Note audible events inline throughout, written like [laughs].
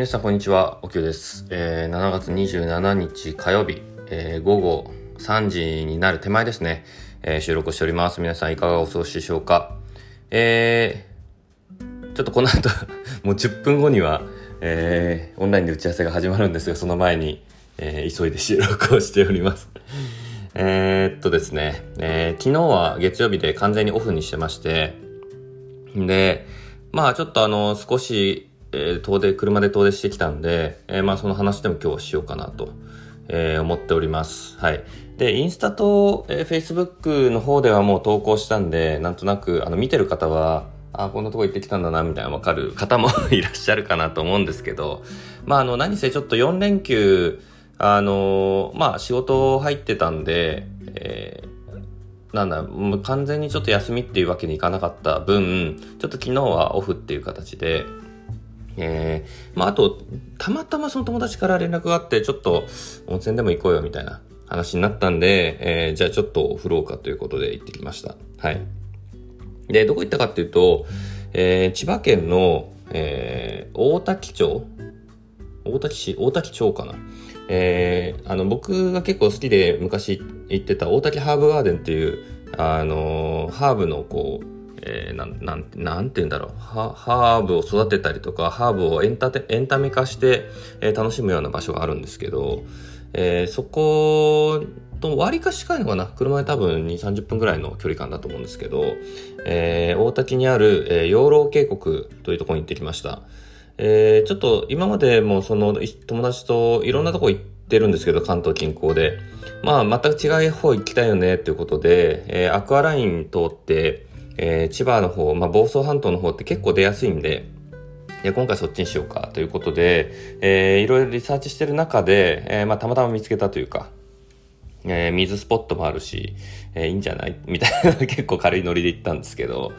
皆さんこんにちは、おきゅうです。えー、7月27日火曜日、えー、午後3時になる手前ですね、えー、収録しております。皆さんいかがお過ごしでしょうか。えー、ちょっとこの後 [laughs] もう10分後には、えー、オンラインで打ち合わせが始まるんですが、その前に、えー、急いで収録をしております。えーっとですね、えー、昨日は月曜日で完全にオフにしてまして、で、まあちょっとあの、少しえー、遠出、車で遠出してきたんで、えー、まあその話でも今日はしようかなと、えー、思っております。はい。で、インスタと、えー、Facebook の方ではもう投稿したんで、なんとなく、あの、見てる方は、あ、こんなとこ行ってきたんだな、みたいなわかる [laughs] 方もいらっしゃるかなと思うんですけど、まああの、何せちょっと4連休、あのまあ仕事入ってたんで、えー、なんだ、もう完全にちょっと休みっていうわけにいかなかった分、ちょっと昨日はオフっていう形で、えー、まあ、あと、たまたまその友達から連絡があって、ちょっと温泉でも行こうよみたいな話になったんで、えー、じゃあちょっと振ろうかということで行ってきました。はい。で、どこ行ったかっていうと、えー、千葉県の、えー、大滝町大滝市大滝町かなえー、あの、僕が結構好きで昔行ってた大滝ハーブガーデンっていう、あのー、ハーブのこう、えー、な、なん、なんて言うんだろう。ハーブを育てたりとか、ハーブをエンタエンタメ化して、えー、楽しむような場所があるんですけど、えー、そこと割か近いのかな車で多分2、30分ぐらいの距離感だと思うんですけど、えー、大滝にある、えー、養老渓谷というところに行ってきました。えー、ちょっと今までもその友達といろんなとこ行ってるんですけど、関東近郊で。まあ、全く違う方行きたいよねっていうことで、えー、アクアライン通って、えー、千葉の方、まあ、房総半島の方って結構出やすいんで、で今回そっちにしようかということで、えー、いろいろリサーチしてる中で、えー、まあ、たまたま見つけたというか、えー、水スポットもあるし、えー、いいんじゃない？みたいな結構軽いノリで行ったんですけど、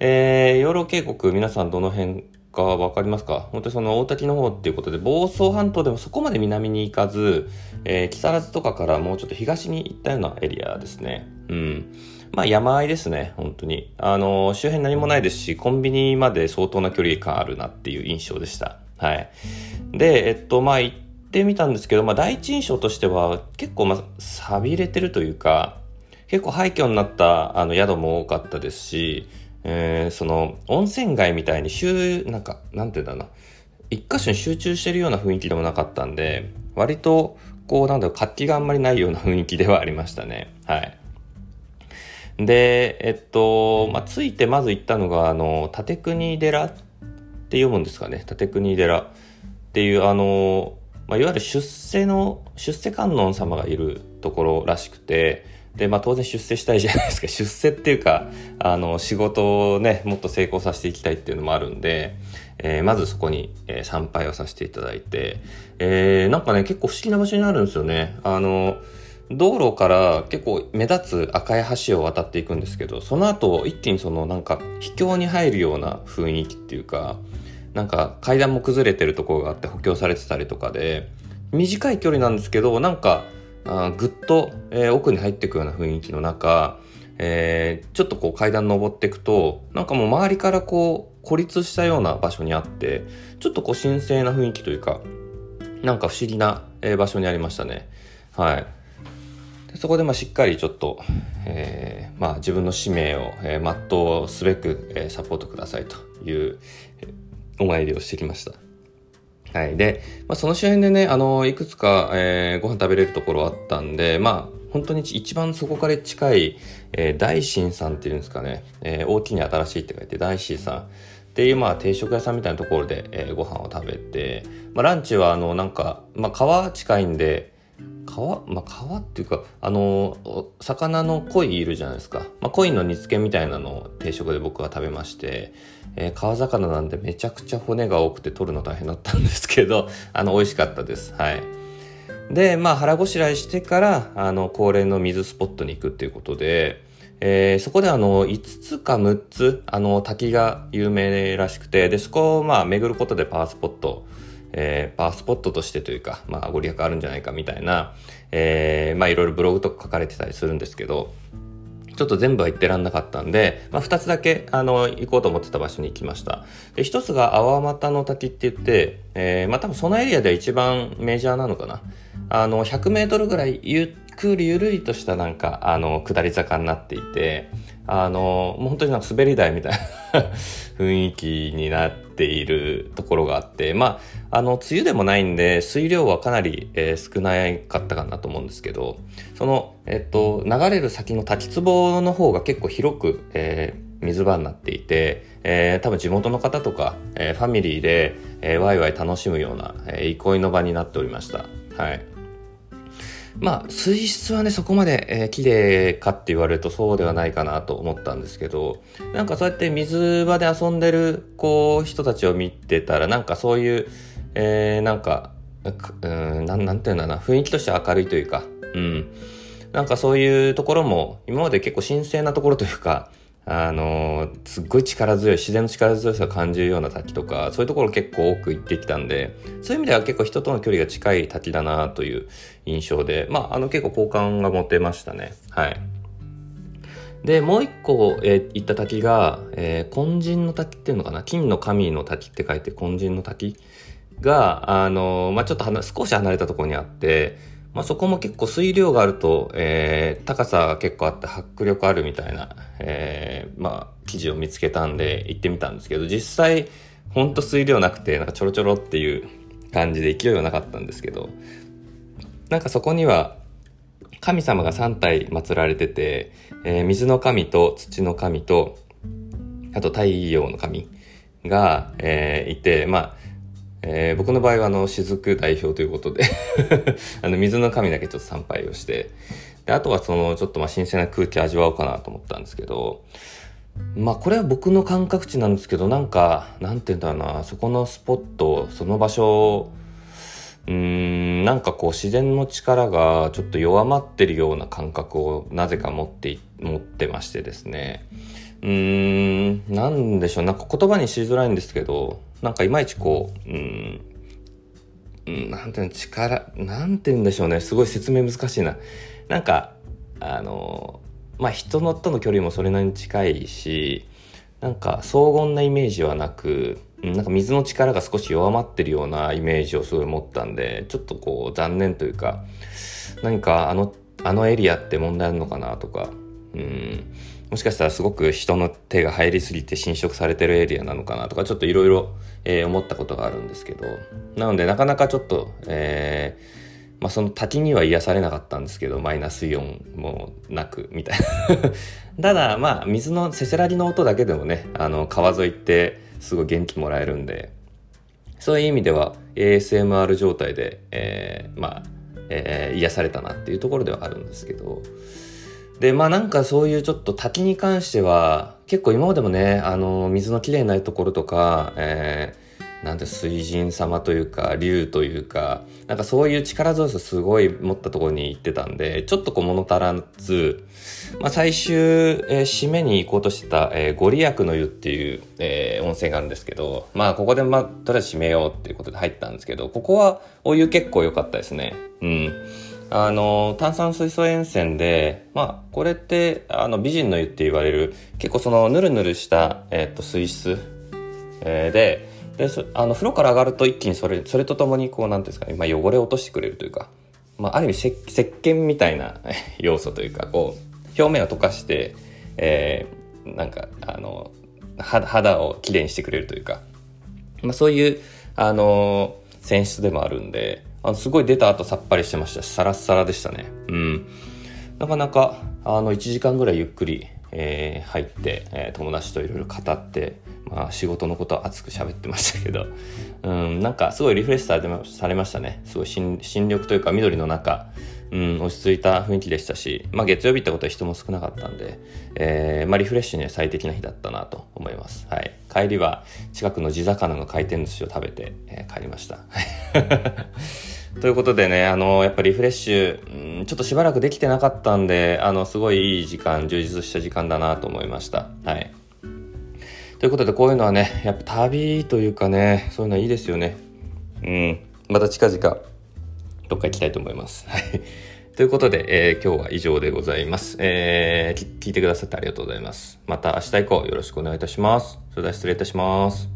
えー、養老渓谷皆さんどの辺かわかりますか？本当にその大滝の方っていうことで、房総半島でもそこまで南に行かず、えー、木更津とかからもうちょっと東に行ったようなエリアですね。うん。まあ山あいですね、本当に。あの、周辺何もないですし、コンビニまで相当な距離感あるなっていう印象でした。はい。で、えっと、まあ行ってみたんですけど、まあ第一印象としては結構まあ錆びれてるというか、結構廃墟になったあの宿も多かったですし、えー、その温泉街みたいに週、なんか、なんて言うんだな、一箇所に集中してるような雰囲気でもなかったんで、割と、こう、なんだろう、活気があんまりないような雰囲気ではありましたね。はい。で、えっと、まあ、ついてまず行ったのが、あの、立国寺って読むんですかね。立国寺っていう、あの、まあ、いわゆる出世の、出世観音様がいるところらしくて、で、まあ当然出世したいじゃないですか。[laughs] 出世っていうか、あの、仕事をね、もっと成功させていきたいっていうのもあるんで、えー、まずそこに、えー、参拝をさせていただいて、えー、なんかね、結構不思議な場所にあるんですよね。あの、道路から結構目立つ赤い橋を渡っていくんですけど、その後一気にそのなんか秘境に入るような雰囲気っていうか、なんか階段も崩れてるところがあって補強されてたりとかで、短い距離なんですけど、なんかあぐっと、えー、奥に入っていくような雰囲気の中、えー、ちょっとこう階段登っていくと、なんかもう周りからこう孤立したような場所にあって、ちょっとこう神聖な雰囲気というか、なんか不思議な、えー、場所にありましたね。はい。でそこでまあしっかりちょっと、えー、まあ自分の使命を、えー、全うすべく、えー、サポートくださいという、お参りをしてきました。はい。で、まあ、その周辺でね、あの、いくつか、えー、ご飯食べれるところあったんで、まあ、本当に一番そこから近い、えー、大新さんっていうんですかね、えー、大きいに新しいって書いて、大新さんっていう、まあ、定食屋さんみたいなところで、えー、ご飯を食べて、まあ、ランチは、あの、なんか、まあ、川近いんで、川、まあ、川っていうか、あの、魚の鯉いるじゃないですか。まあ、鯉の煮付けみたいなのを定食で僕は食べまして、えー、川魚なんでめちゃくちゃ骨が多くて取るの大変だったんですけど、[laughs] あの、美味しかったです。はい。で、まあ、腹ごしらえしてから、あの、恒例の水スポットに行くっていうことで、えー、そこであの、5つか6つ、あの、滝が有名らしくて、で、そこをまあ、巡ることでパワースポット、えー、パワースポットとしてというか、まあ、ご利益あるんじゃないかみたいな、えー、まあ、いろいろブログとか書かれてたりするんですけど、ちょっと全部は行ってらんなかったんで、まあ、2つだけあの行こうと思ってた場所に行きました。で1つが粟又の滝って言って、えー、まあ多分そのエリアでは一番メジャーなのかな。あの100メートルぐらいゆっくりゆるりとしたなんかあの下り坂になっていてあのもう本当になんか滑り台みたいな [laughs] 雰囲気になっているところがあってまああの梅雨でもないんで水量はかなり、えー、少なかったかなと思うんですけどその、えっと、流れる先の滝壺の方が結構広く、えー、水場になっていて、えー、多分地元の方とか、え、ファミリーで、えー、ワイワイ楽しむような、え、憩いの場になっておりました。はい。まあ、水質はね、そこまで、えー、綺麗かって言われるとそうではないかなと思ったんですけど、なんかそうやって水場で遊んでる、こう、人たちを見てたら、なんかそういう、えー、なんか、うん、なん、なんていうんだな、雰囲気として明るいというか、うん。なんかそういうところも、今まで結構神聖なところというか、あの、すっごい力強い、自然の力強さを感じるような滝とか、そういうところ結構多く行ってきたんで、そういう意味では結構人との距離が近い滝だなという印象で、まあ、あの結構好感が持てましたね。はい。で、もう一個、えー、行った滝が、えー、金人の滝っていうのかな？金の神の滝って書いて金人の滝が、あの、まあ、ちょっと少し離れたところにあって、まあ、そこも結構水量があると、えー、高さが結構あって迫力あるみたいな、えー、まあ、記事を見つけたんで行ってみたんですけど、実際、ほんと水量なくて、なんかちょろちょろっていう感じで勢いはなかったんですけど、なんかそこには、神様が3体祀られてて、えー、水の神と土の神と、あと太陽の神が、え、いて、まあ、えー、僕の場合はあの、雫代表ということで [laughs] あの、水の神だけちょっと参拝をして、で、あとはその、ちょっとまあ新鮮な空気味わおうかなと思ったんですけど、まあこれは僕の感覚値なんですけど、なんか、なんて言うんだろうな、そこのスポット、その場所、うん、なんかこう自然の力がちょっと弱まってるような感覚をなぜか持って、持ってましてですね。うーん、なんでしょう、なんか言葉にしづらいんですけど、なんかいまいちこう、うん、なんていうの、力、なんて言うんでしょうね。すごい説明難しいな。なんか、あの、まあ、人のとの距離もそれなりに近いし、なんか荘厳なイメージはなく、なんか水の力が少し弱まってるようなイメージをすごい持ったんで、ちょっとこう残念というか、何かあの、あのエリアって問題あるのかなとか、うん、もしかしたらすごく人の手が入りすぎて侵食されてるエリアなのかなとかちょっといろいろ思ったことがあるんですけど。なのでなかなかちょっと、えーまあ、その滝には癒されなかったんですけどマイナスイオンもなくみたいな。[laughs] ただまあ水のせせらぎの音だけでもねあの川沿いってすごい元気もらえるんでそういう意味では ASMR 状態で、えー、まあ、えー、癒されたなっていうところではあるんですけど。で、まあなんかそういうちょっと滝に関しては、結構今までもね、あの、水のきれいなところとか、えー、なんて水神様というか、竜というか、なんかそういう力強さすごい持ったところに行ってたんで、ちょっとこう物足らず、まあ最終、えー、締めに行こうとしてた、えー、ご利益の湯っていう、えー、温泉があるんですけど、まあここでまあとりあえず締めようっていうことで入ったんですけど、ここはお湯結構良かったですね。うん。あの、炭酸水素塩泉で、まあ、これって、あの、美人の湯って言われる、結構その、ぬるぬるした、えっ、と、水質、えー、で、で、あの、風呂から上がると一気にそれ、それとともに、こう、なんですかね、まあ、汚れを落としてくれるというか、まあ、ある意味せ、石鹸みたいな [laughs] 要素というか、こう、表面を溶かして、えー、なんか、あの、肌をきれいにしてくれるというか、まあ、そういう、あの、泉質でもあるんで、あのすごい出た後さっぱりしてましたし、サラッサラでしたね。うん。なかなか、あの、1時間ぐらいゆっくり、えー、入って、えー、友達といろいろ語って、まあ、仕事のことを熱く喋ってましたけど、うん、なんかすごいリフレッシュされましたね。すごい新緑というか緑の中、うん、落ち着いた雰囲気でしたし、まあ、月曜日ってことは人も少なかったんで、えー、まあ、リフレッシュには最適な日だったなと思います。はい。帰りは近くの地魚の回転寿司を食べて、えー、帰りました。[laughs] ということでね、あの、やっぱリフレッシュ、うん、ちょっとしばらくできてなかったんで、あの、すごいいい時間、充実した時間だなと思いました。はい。ということで、こういうのはね、やっぱ旅というかね、そういうのはいいですよね。うん。また近々、どっか行きたいと思います。はい。ということで、えー、今日は以上でございます。えー、聞いてくださってありがとうございます。また明日以降よろしくお願いいたします。それでは失礼いたします。